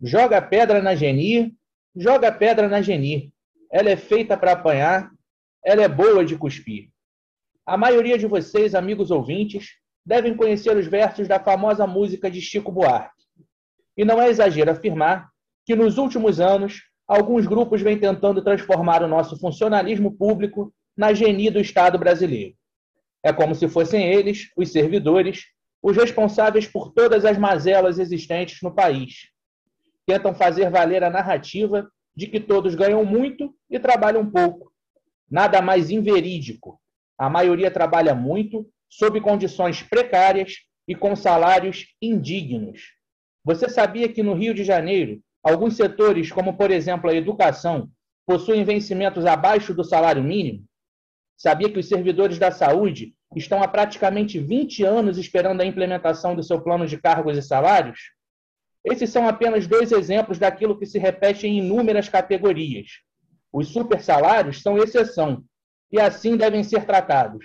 Joga pedra na Geni, joga pedra na Geni. Ela é feita para apanhar, ela é boa de cuspir. A maioria de vocês, amigos ouvintes, devem conhecer os versos da famosa música de Chico Buarque. E não é exagero afirmar que nos últimos anos alguns grupos vêm tentando transformar o nosso funcionalismo público na geni do Estado brasileiro. É como se fossem eles, os servidores, os responsáveis por todas as mazelas existentes no país. Tentam fazer valer a narrativa de que todos ganham muito e trabalham pouco. Nada mais inverídico. A maioria trabalha muito, sob condições precárias e com salários indignos. Você sabia que no Rio de Janeiro, alguns setores, como por exemplo a educação, possuem vencimentos abaixo do salário mínimo? Sabia que os servidores da saúde estão há praticamente 20 anos esperando a implementação do seu plano de cargos e salários? Esses são apenas dois exemplos daquilo que se repete em inúmeras categorias. Os supersalários são exceção e assim devem ser tratados.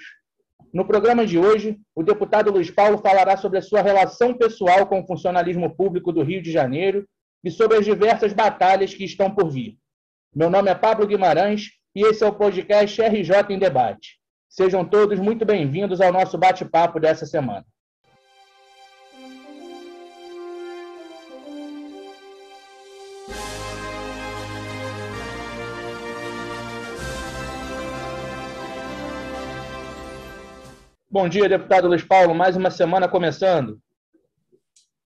No programa de hoje, o deputado Luiz Paulo falará sobre a sua relação pessoal com o funcionalismo público do Rio de Janeiro e sobre as diversas batalhas que estão por vir. Meu nome é Pablo Guimarães e esse é o podcast RJ em Debate. Sejam todos muito bem-vindos ao nosso bate-papo dessa semana. Bom dia, deputado Luiz Paulo. Mais uma semana começando.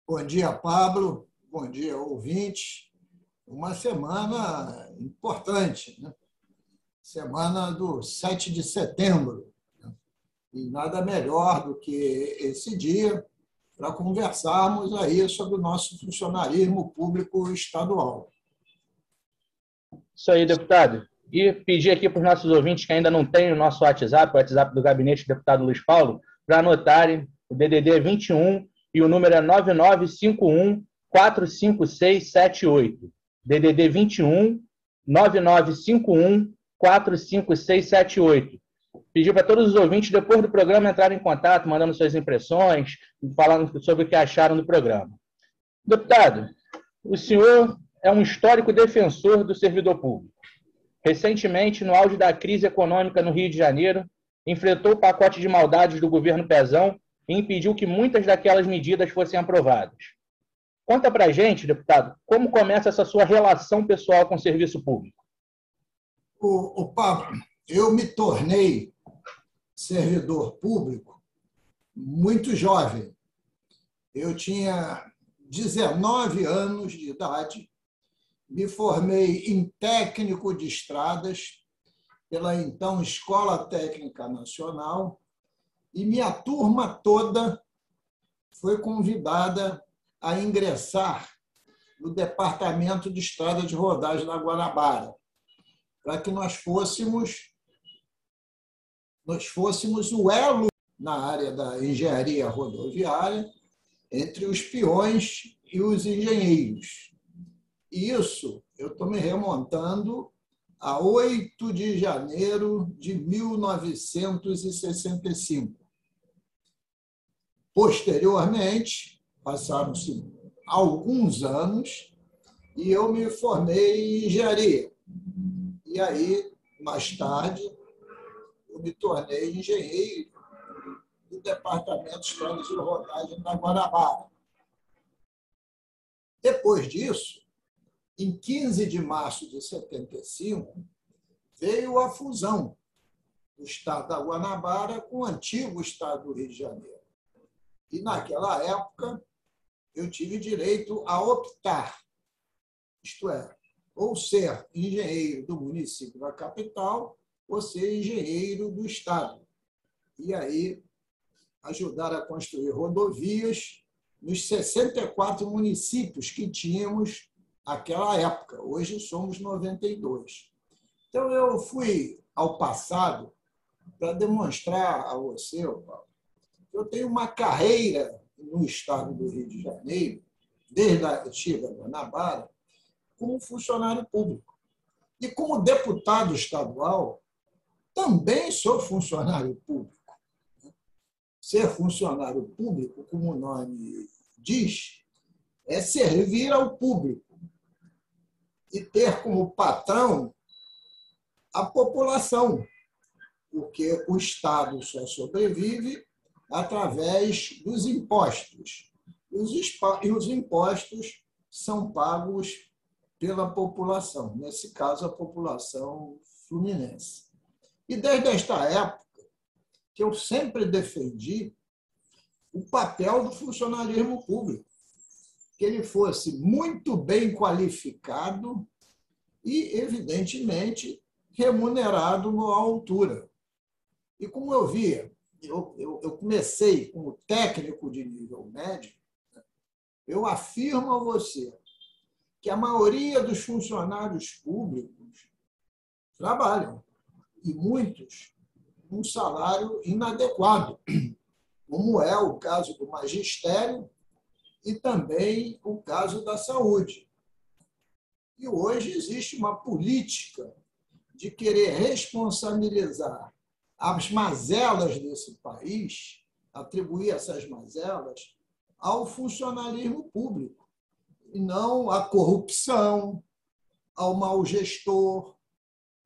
Bom dia, Pablo. Bom dia, ouvinte. Uma semana importante, né? semana do 7 de setembro. Né? E nada melhor do que esse dia para conversarmos aí sobre o nosso funcionarismo público estadual. Isso aí, deputado. E pedir aqui para os nossos ouvintes que ainda não têm o nosso WhatsApp, o WhatsApp do gabinete do deputado Luiz Paulo, para anotarem o DDD 21 e o número é 9951 45678. DDD 21 9951 45678. Pedir para todos os ouvintes, depois do programa, entrarem em contato, mandando suas impressões, falando sobre o que acharam do programa. Deputado, o senhor é um histórico defensor do servidor público. Recentemente, no auge da crise econômica no Rio de Janeiro, enfrentou o pacote de maldades do governo Pezão e impediu que muitas daquelas medidas fossem aprovadas. Conta para gente, deputado, como começa essa sua relação pessoal com o serviço público? O, o Pablo, eu me tornei servidor público muito jovem. Eu tinha 19 anos de idade me formei em técnico de estradas pela então Escola Técnica Nacional e minha turma toda foi convidada a ingressar no Departamento de Estrada de Rodagem da Guanabara, para que nós fôssemos nós fôssemos o elo na área da engenharia rodoviária entre os peões e os engenheiros. Isso eu estou me remontando a 8 de janeiro de 1965. Posteriormente, passaram-se alguns anos e eu me formei em engenharia. E aí, mais tarde, eu me tornei engenheiro do Departamento de Estradas de Rodagem da Guanabara. Depois disso, em 15 de março de 75, veio a fusão do estado da Guanabara com o antigo estado do Rio de Janeiro. E, naquela época, eu tive direito a optar, isto é, ou ser engenheiro do município da capital ou ser engenheiro do estado. E aí ajudar a construir rodovias nos 64 municípios que tínhamos aquela época. Hoje somos 92. Então, eu fui ao passado para demonstrar a você, Paulo, que eu tenho uma carreira no estado do Rio de Janeiro, desde a antiga Guanabara, como funcionário público. E como deputado estadual, também sou funcionário público. Ser funcionário público, como o nome diz, é servir ao público e ter como patrão a população, porque o Estado só sobrevive através dos impostos. E os impostos são pagos pela população, nesse caso, a população fluminense. E desde esta época, que eu sempre defendi o papel do funcionalismo público, que ele fosse muito bem qualificado e, evidentemente, remunerado à altura. E como eu via, eu, eu, eu comecei como técnico de nível médio, eu afirmo a você que a maioria dos funcionários públicos trabalham, e muitos um salário inadequado, como é o caso do magistério e também o caso da saúde. E hoje existe uma política de querer responsabilizar as mazelas desse país, atribuir essas mazelas ao funcionalismo público, e não à corrupção, ao mau gestor,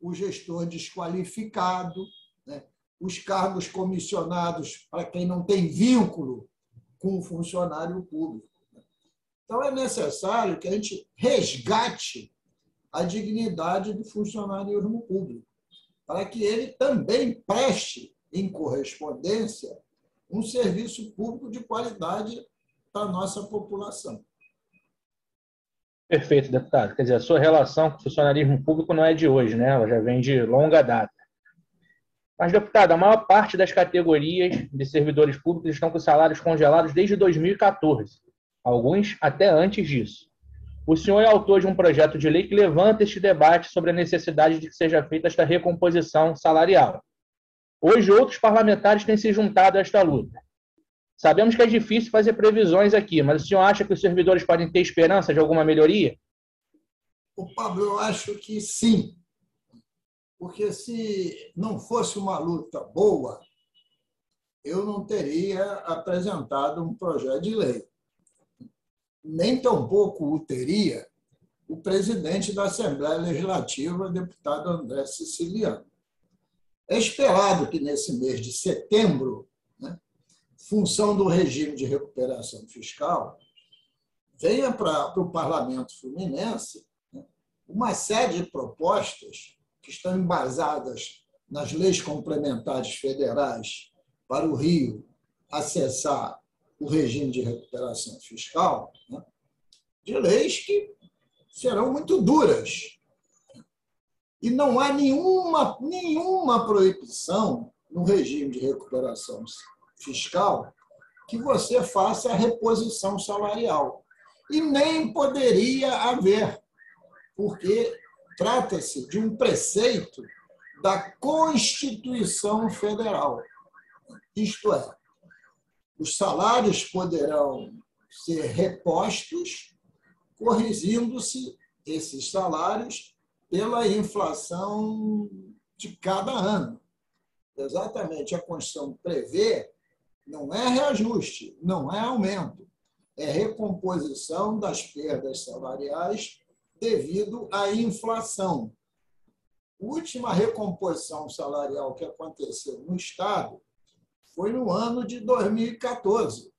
o gestor desqualificado, né? os cargos comissionados para quem não tem vínculo com o funcionário público. Então, é necessário que a gente resgate a dignidade do funcionário público, para que ele também preste, em correspondência, um serviço público de qualidade para a nossa população. Perfeito, deputado. Quer dizer, a sua relação com o funcionarismo público não é de hoje, né? Ela já vem de longa data. Mas, deputado, a maior parte das categorias de servidores públicos estão com salários congelados desde 2014, alguns até antes disso. O senhor é autor de um projeto de lei que levanta este debate sobre a necessidade de que seja feita esta recomposição salarial. Hoje, outros parlamentares têm se juntado a esta luta. Sabemos que é difícil fazer previsões aqui, mas o senhor acha que os servidores podem ter esperança de alguma melhoria? O Pablo, eu acho que sim. Porque se não fosse uma luta boa, eu não teria apresentado um projeto de lei. Nem tampouco o teria o presidente da Assembleia Legislativa, deputado André Siciliano. É esperado que nesse mês de setembro função do regime de recuperação fiscal, venha para o Parlamento Fluminense né, uma série de propostas que estão embasadas nas leis complementares federais para o Rio acessar o regime de recuperação fiscal, né, de leis que serão muito duras. E não há nenhuma, nenhuma proibição no regime de recuperação fiscal que você faça a reposição salarial. E nem poderia haver, porque trata-se de um preceito da Constituição Federal. Isto é, os salários poderão ser repostos, corrigindo-se esses salários pela inflação de cada ano. Exatamente, a Constituição prevê não é reajuste, não é aumento. É recomposição das perdas salariais devido à inflação. A última recomposição salarial que aconteceu no Estado foi no ano de 2014.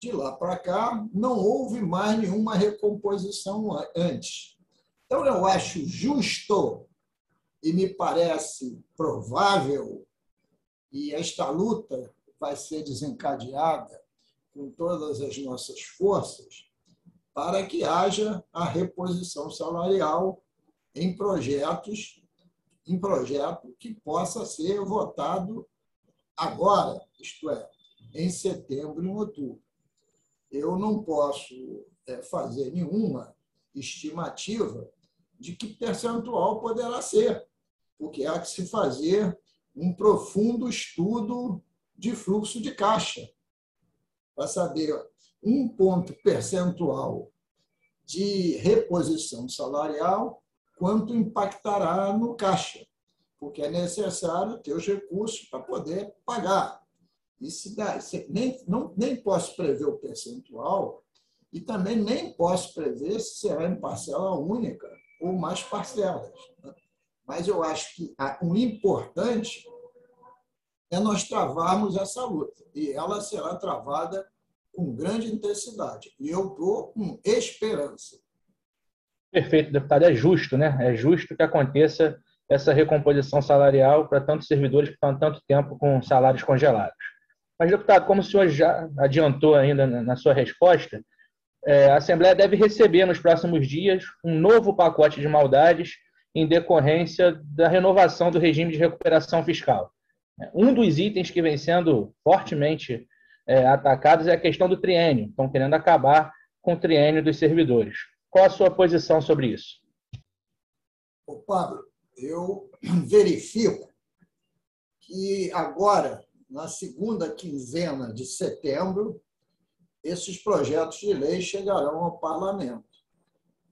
De lá para cá, não houve mais nenhuma recomposição antes. Então, eu acho justo e me parece provável, e esta luta vai ser desencadeada com todas as nossas forças para que haja a reposição salarial em projetos, em projeto que possa ser votado agora, isto é, em setembro e outubro. Eu não posso é, fazer nenhuma estimativa de que percentual poderá ser, porque há que se fazer um profundo estudo de fluxo de caixa, para saber um ponto percentual de reposição salarial, quanto impactará no caixa, porque é necessário ter os recursos para poder pagar. Se dá, nem, não, nem posso prever o percentual, E também nem posso prever se será em parcela única ou mais parcelas. Né? Mas eu acho que o importante é nós travarmos essa luta. E ela será travada com grande intensidade. E eu estou com esperança. Perfeito, deputado. É justo, né? É justo que aconteça essa recomposição salarial para tantos servidores que estão tanto tempo com salários congelados. Mas, deputado, como o senhor já adiantou ainda na sua resposta, é, a Assembleia deve receber nos próximos dias um novo pacote de maldades em decorrência da renovação do regime de recuperação fiscal. Um dos itens que vem sendo fortemente é, atacados é a questão do triênio. Estão querendo acabar com o triênio dos servidores. Qual a sua posição sobre isso? Ô, Pablo, eu verifico que agora, na segunda quinzena de setembro, esses projetos de lei chegarão ao parlamento.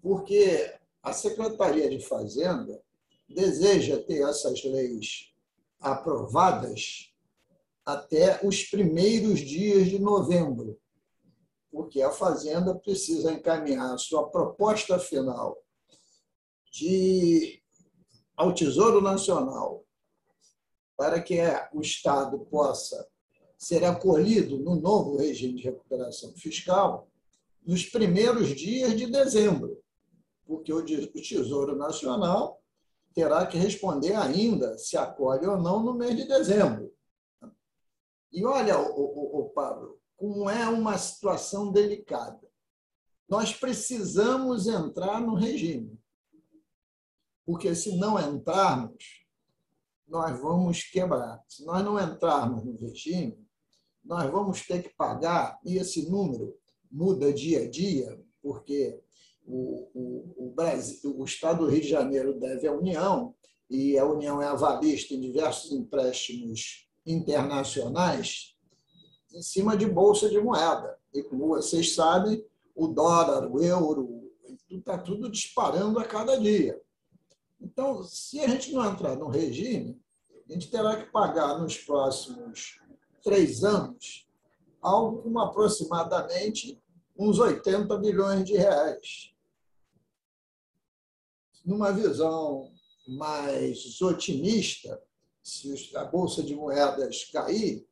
Porque a Secretaria de Fazenda deseja ter essas leis aprovadas até os primeiros dias de novembro, porque a Fazenda precisa encaminhar a sua proposta final de, ao Tesouro Nacional para que o Estado possa ser acolhido no novo regime de recuperação fiscal nos primeiros dias de dezembro, porque o Tesouro Nacional terá que responder ainda se acolhe ou não no mês de dezembro. E olha, o, o, o Pablo, como é uma situação delicada. Nós precisamos entrar no regime, porque se não entrarmos, nós vamos quebrar. Se nós não entrarmos no regime, nós vamos ter que pagar, e esse número muda dia a dia, porque o, o, o, Brasil, o Estado do Rio de Janeiro deve à União, e a União é avalista em diversos empréstimos internacionais, em cima de bolsa de moeda. E como vocês sabem, o dólar, o euro, está tudo disparando a cada dia. Então, se a gente não entrar no regime, a gente terá que pagar nos próximos três anos algo como aproximadamente uns 80 bilhões de reais. Numa visão mais otimista, se a Bolsa de Moedas cair,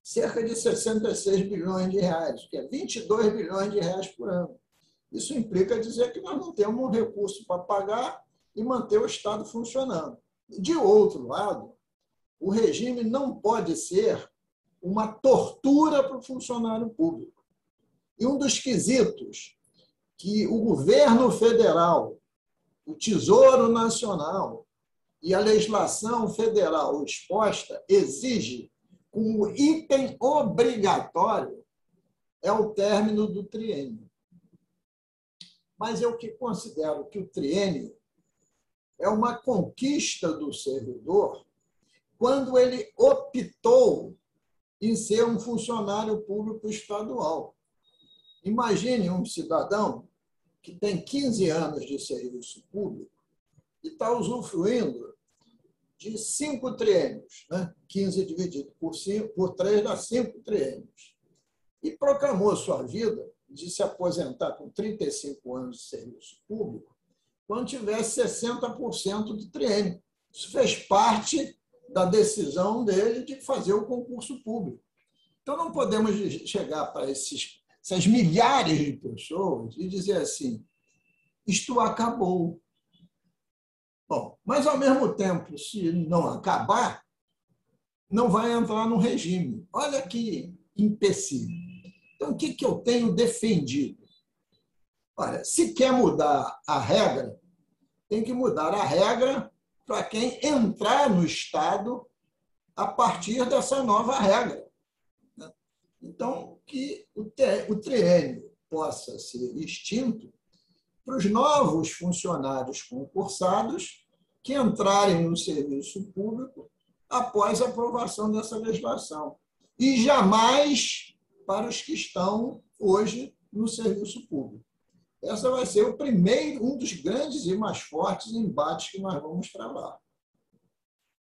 cerca de 66 bilhões de reais, que é 22 bilhões de reais por ano. Isso implica dizer que nós não temos um recurso para pagar e manter o Estado funcionando. De outro lado, o regime não pode ser uma tortura para o funcionário público. E um dos quesitos que o governo federal, o Tesouro Nacional e a legislação federal exposta exige como item obrigatório é o término do triênio. Mas eu que considero que o triênio é uma conquista do servidor quando ele optou em ser um funcionário público estadual. Imagine um cidadão que tem 15 anos de serviço público e está usufruindo de cinco triênios, né? 15 dividido por, cinco, por 3 dá cinco triênios. E proclamou sua vida de se aposentar com 35 anos de serviço público quando tivesse 60% de triênio. Isso fez parte da decisão dele de fazer o concurso público. Então, não podemos chegar para esses, essas milhares de pessoas e dizer assim: isto acabou. Bom, mas, ao mesmo tempo, se não acabar, não vai entrar no regime. Olha que empecilho. Então, o que, que eu tenho defendido? Olha, se quer mudar a regra, tem que mudar a regra para quem entrar no Estado a partir dessa nova regra. Né? Então, que o triênio possa ser extinto para os novos funcionários concursados que entrarem no serviço público após a aprovação dessa legislação. E jamais para os que estão hoje no serviço público. Essa vai ser o primeiro, um dos grandes e mais fortes embates que nós vamos travar.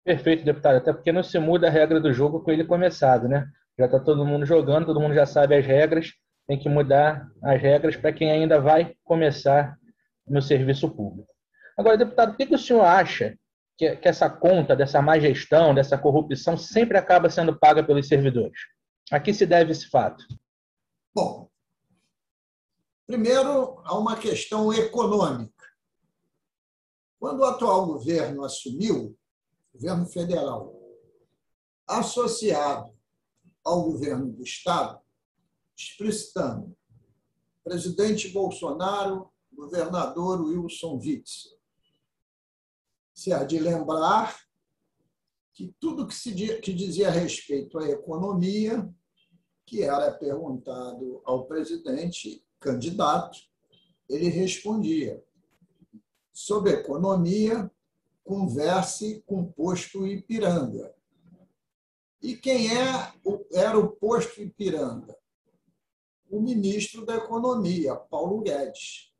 Perfeito, deputado. Até porque não se muda a regra do jogo com ele começado, né? Já está todo mundo jogando, todo mundo já sabe as regras tem que mudar as regras para quem ainda vai começar no serviço público. Agora, deputado, por que, o senhor acha que, que essa conta dessa má gestão, dessa corrupção, sempre acaba sendo paga pelos servidores? A que se deve esse fato? Bom, primeiro, há uma questão econômica. Quando o atual governo assumiu, governo federal, associado ao governo do Estado, explicitando presidente Bolsonaro, governador Wilson Witzel. Se há de lembrar que tudo que, se, que dizia respeito à economia, que era perguntado ao presidente candidato, ele respondia: sobre economia, converse com o posto Ipiranga. E quem é, era o posto Ipiranga? O ministro da Economia, Paulo Guedes.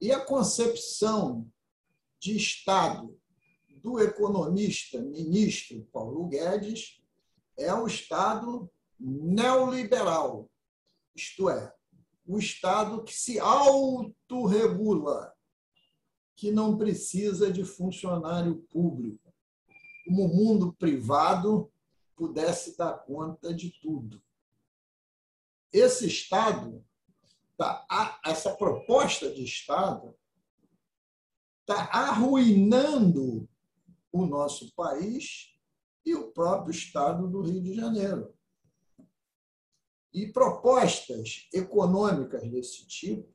E a concepção de Estado do economista, ministro Paulo Guedes, é o Estado neoliberal, isto é, o Estado que se autorregula, que não precisa de funcionário público, como o mundo privado pudesse dar conta de tudo. Esse Estado, tá, essa proposta de Estado, está arruinando o nosso país e o próprio Estado do Rio de Janeiro. E propostas econômicas desse tipo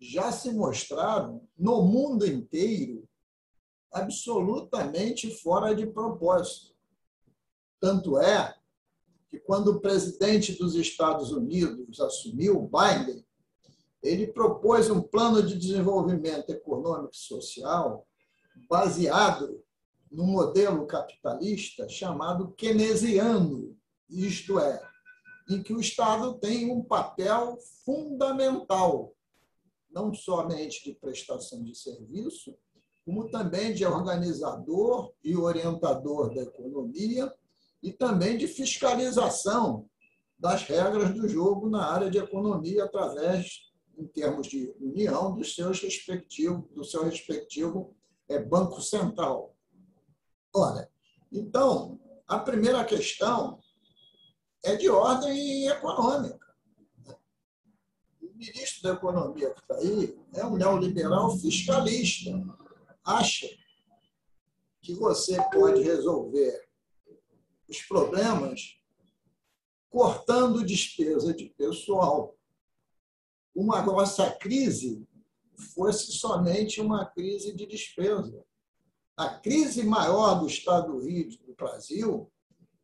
já se mostraram no mundo inteiro absolutamente fora de propósito. Tanto é que, quando o presidente dos Estados Unidos assumiu, Biden, ele propôs um plano de desenvolvimento econômico e social baseado no modelo capitalista chamado keynesiano, isto é, em que o Estado tem um papel fundamental não somente de prestação de serviço, como também de organizador e orientador da economia e também de fiscalização das regras do jogo na área de economia através, em termos de união, dos seus respectivos, do seu respectivo é, banco central. Olha, então, a primeira questão é de ordem econômica ministro da Economia que está aí é um neoliberal fiscalista. Acha que você pode resolver os problemas cortando despesa de pessoal. Uma nossa crise fosse somente uma crise de despesa. A crise maior do Estado do Rio do Brasil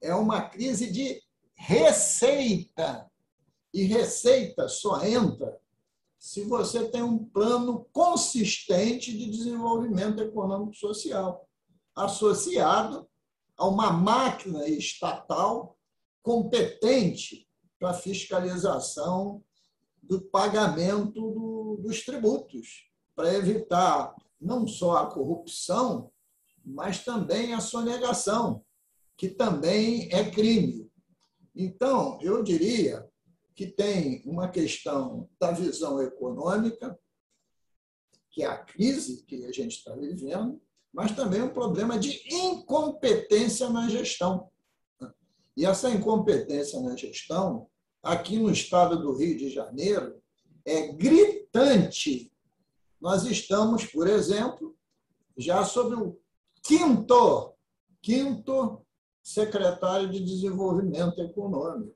é uma crise de receita e receita só entra se você tem um plano consistente de desenvolvimento econômico social, associado a uma máquina estatal competente para fiscalização do pagamento do, dos tributos, para evitar não só a corrupção, mas também a sonegação, que também é crime. Então, eu diria que tem uma questão da visão econômica, que é a crise que a gente está vivendo, mas também um problema de incompetência na gestão. E essa incompetência na gestão, aqui no estado do Rio de Janeiro, é gritante. Nós estamos, por exemplo, já sob o quinto, quinto secretário de Desenvolvimento Econômico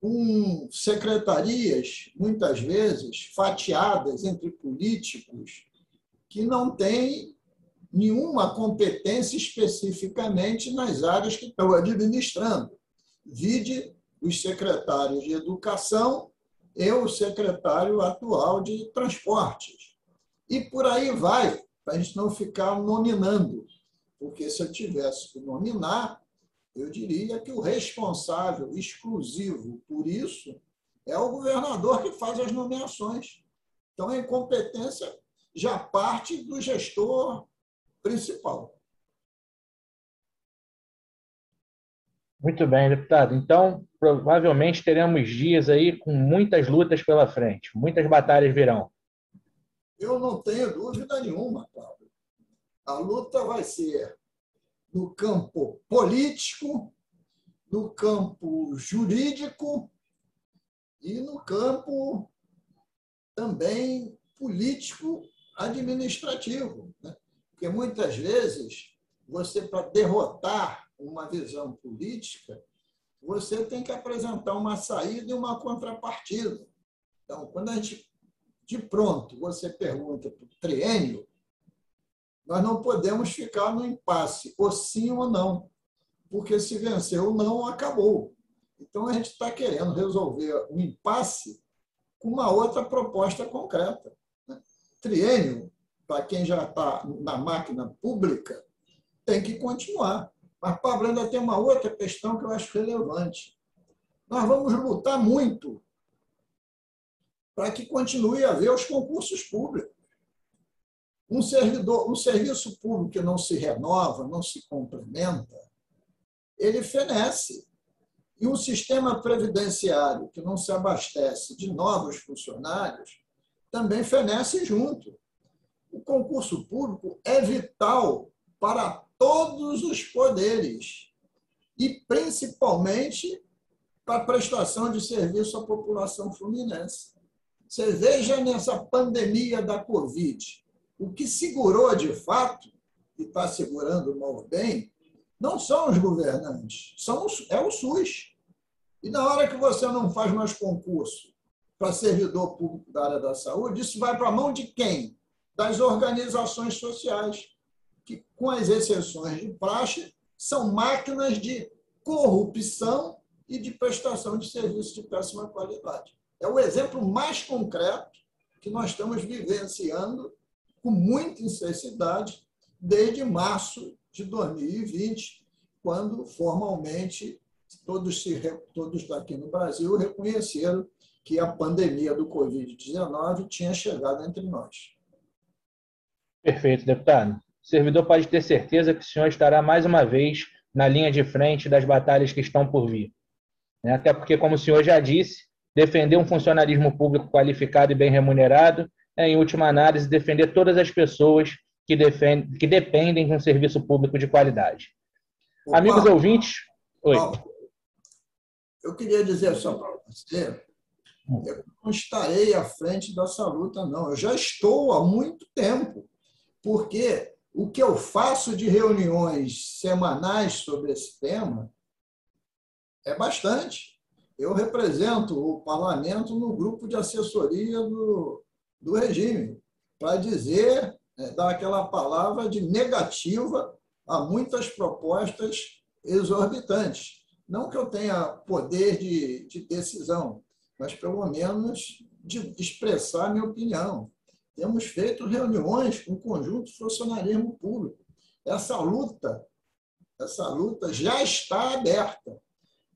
com secretarias, muitas vezes, fatiadas entre políticos que não têm nenhuma competência especificamente nas áreas que estão administrando. Vide os secretários de educação e o secretário atual de transportes. E por aí vai, para a gente não ficar nominando. Porque se eu tivesse que nominar, eu diria que o responsável exclusivo por isso é o governador que faz as nomeações. Então, a incompetência já parte do gestor principal. Muito bem, deputado. Então, provavelmente teremos dias aí com muitas lutas pela frente, muitas batalhas virão. Eu não tenho dúvida nenhuma, Cláudio. A luta vai ser no campo político, no campo jurídico e no campo também político administrativo. Né? Porque muitas vezes você, para derrotar uma visão política, você tem que apresentar uma saída e uma contrapartida. Então, quando a gente, de pronto, você pergunta para o triênio, nós não podemos ficar no impasse, ou sim ou não, porque se venceu o não, acabou. Então, a gente está querendo resolver um impasse com uma outra proposta concreta. Né? Triênio, para quem já está na máquina pública, tem que continuar. Mas, Pablo, ainda tem uma outra questão que eu acho relevante. Nós vamos lutar muito para que continue a haver os concursos públicos. Um, servidor, um serviço público que não se renova, não se complementa, ele fenece. E um sistema previdenciário que não se abastece de novos funcionários também fenece junto. O concurso público é vital para todos os poderes e principalmente para a prestação de serviço à população fluminense. Você veja nessa pandemia da Covid, o que segurou de fato, e está segurando mal bem, não são os governantes, são os, é o SUS. E na hora que você não faz mais concurso para servidor público da área da saúde, isso vai para a mão de quem? Das organizações sociais que, com as exceções de praxe, são máquinas de corrupção e de prestação de serviços de péssima qualidade. É o exemplo mais concreto que nós estamos vivenciando com muita intensidade desde março de 2020, quando formalmente todos, se, todos aqui no Brasil reconheceram que a pandemia do Covid-19 tinha chegado entre nós. Perfeito, deputado. O servidor pode ter certeza que o senhor estará mais uma vez na linha de frente das batalhas que estão por vir. Né? Até porque, como o senhor já disse, defender um funcionalismo público qualificado e bem remunerado é, em última análise, defender todas as pessoas que, defendem, que dependem de um serviço público de qualidade. Opa, Amigos ouvintes. Oi. Eu queria dizer só para você, eu não estarei à frente dessa luta, não. Eu já estou há muito tempo, porque o que eu faço de reuniões semanais sobre esse tema é bastante. Eu represento o parlamento no grupo de assessoria do, do regime, para dizer, é, dar aquela palavra de negativa a muitas propostas exorbitantes. Não que eu tenha poder de, de decisão, mas pelo menos de expressar minha opinião. Temos feito reuniões com o conjunto do funcionarismo público. Essa luta, essa luta já está aberta.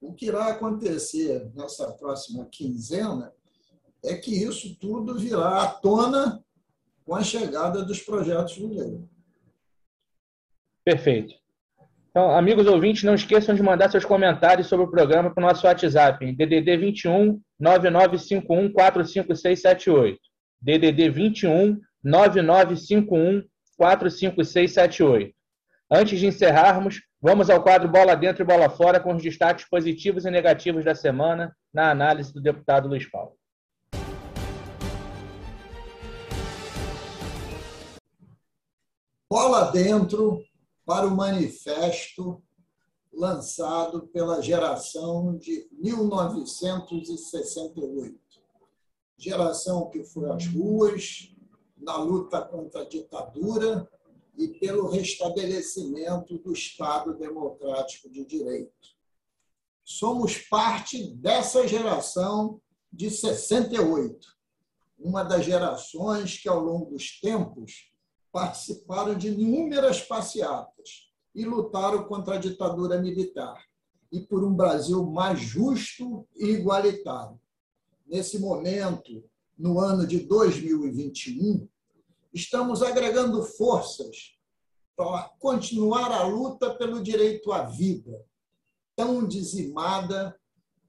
O que irá acontecer nessa próxima quinzena é que isso tudo virá à tona com a chegada dos projetos de lei. Perfeito. Então, amigos ouvintes, não esqueçam de mandar seus comentários sobre o programa para o nosso WhatsApp, DDD 21 9951 45678. DDD 21 9951 45678. Antes de encerrarmos, vamos ao quadro Bola Dentro e Bola Fora com os destaques positivos e negativos da semana na análise do deputado Luiz Paulo. Bola Dentro para o manifesto lançado pela geração de 1968 geração que foi às ruas na luta contra a ditadura e pelo restabelecimento do Estado democrático de direito. Somos parte dessa geração de 68, uma das gerações que, ao longo dos tempos, participaram de inúmeras passeatas e lutaram contra a ditadura militar e por um Brasil mais justo e igualitário nesse momento, no ano de 2021, estamos agregando forças para continuar a luta pelo direito à vida, tão dizimada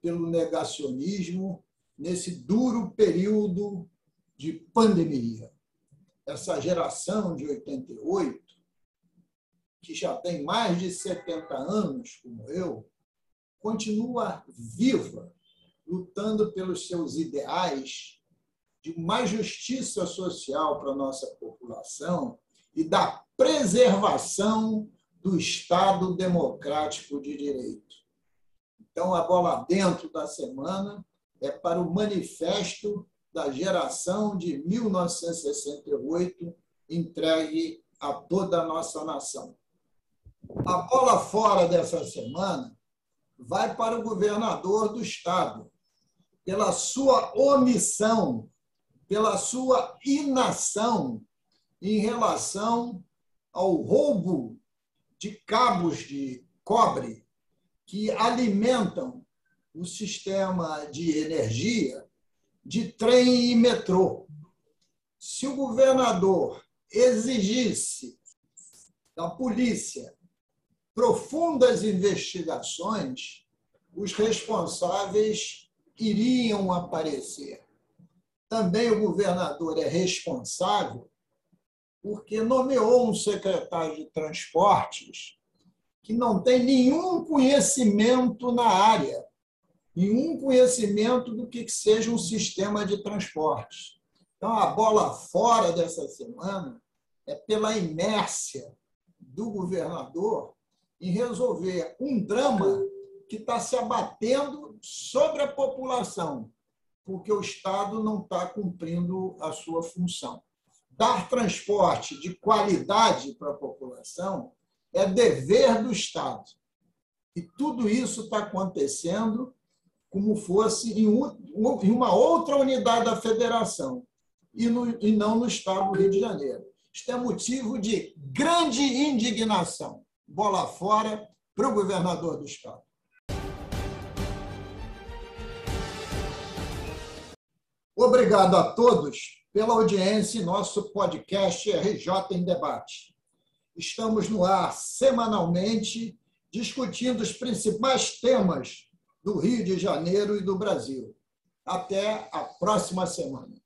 pelo negacionismo nesse duro período de pandemia. Essa geração de 88, que já tem mais de 70 anos, como eu, continua viva, lutando pelos seus ideais de mais justiça social para a nossa população e da preservação do Estado democrático de direito. Então, a bola dentro da semana é para o manifesto da geração de 1968 entregue a toda a nossa nação. A bola fora dessa semana vai para o governador do estado, pela sua omissão, pela sua inação em relação ao roubo de cabos de cobre que alimentam o sistema de energia de trem e metrô. Se o governador exigisse da polícia profundas investigações, os responsáveis iriam aparecer. Também o governador é responsável porque nomeou um secretário de transportes que não tem nenhum conhecimento na área, nenhum conhecimento do que seja um sistema de transportes. Então, a bola fora dessa semana é pela inércia do governador em resolver um drama que está se abatendo sobre a população, porque o Estado não está cumprindo a sua função. Dar transporte de qualidade para a população é dever do Estado. E tudo isso está acontecendo como fosse em, uma outra unidade da federação, e, no, e não no Estado do Rio de Janeiro. Isto é motivo de grande indignação bola fora para o governador do Estado. Obrigado a todos pela audiência em nosso podcast RJ em Debate. Estamos no ar semanalmente discutindo os principais temas do Rio de Janeiro e do Brasil. Até a próxima semana.